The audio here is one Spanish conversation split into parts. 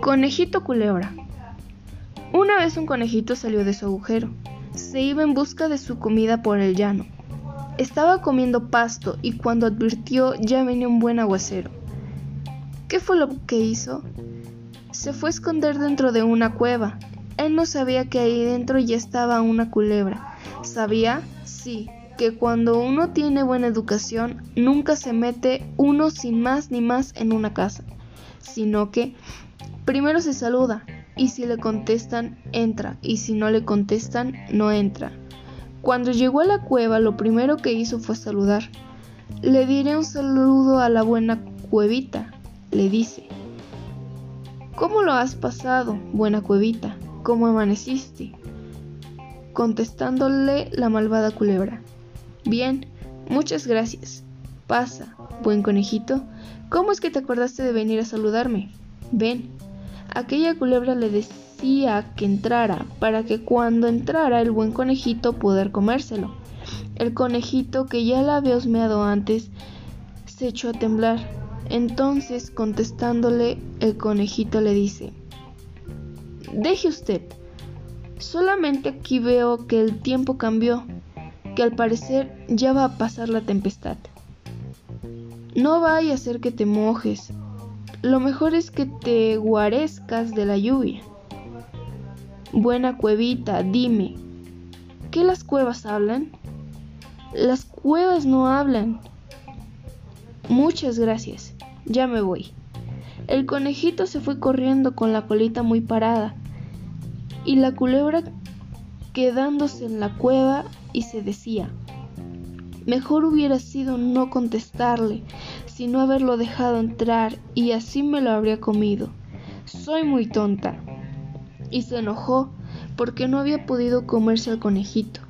Conejito culebra. Una vez un conejito salió de su agujero. Se iba en busca de su comida por el llano. Estaba comiendo pasto y cuando advirtió ya venía un buen aguacero. ¿Qué fue lo que hizo? Se fue a esconder dentro de una cueva. Él no sabía que ahí dentro ya estaba una culebra. ¿Sabía? Sí, que cuando uno tiene buena educación, nunca se mete uno sin más ni más en una casa, sino que primero se saluda y si le contestan, entra y si no le contestan, no entra. Cuando llegó a la cueva, lo primero que hizo fue saludar. Le diré un saludo a la buena cuevita, le dice. ¿Cómo lo has pasado, buena cuevita? ¿Cómo amaneciste? Contestándole la malvada culebra. Bien, muchas gracias. Pasa, buen conejito. ¿Cómo es que te acordaste de venir a saludarme? Ven. Aquella culebra le decía que entrara, para que cuando entrara el buen conejito poder comérselo. El conejito, que ya la había osmeado antes, se echó a temblar. Entonces, contestándole, el conejito le dice, Deje usted, solamente aquí veo que el tiempo cambió que al parecer ya va a pasar la tempestad. No vaya a ser que te mojes. Lo mejor es que te guarezcas de la lluvia. Buena cuevita, dime, ¿qué las cuevas hablan? Las cuevas no hablan. Muchas gracias, ya me voy. El conejito se fue corriendo con la colita muy parada y la culebra quedándose en la cueva y se decía, mejor hubiera sido no contestarle, sino haberlo dejado entrar y así me lo habría comido. Soy muy tonta. Y se enojó porque no había podido comerse al conejito.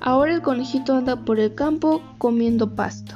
Ahora el conejito anda por el campo comiendo pasto.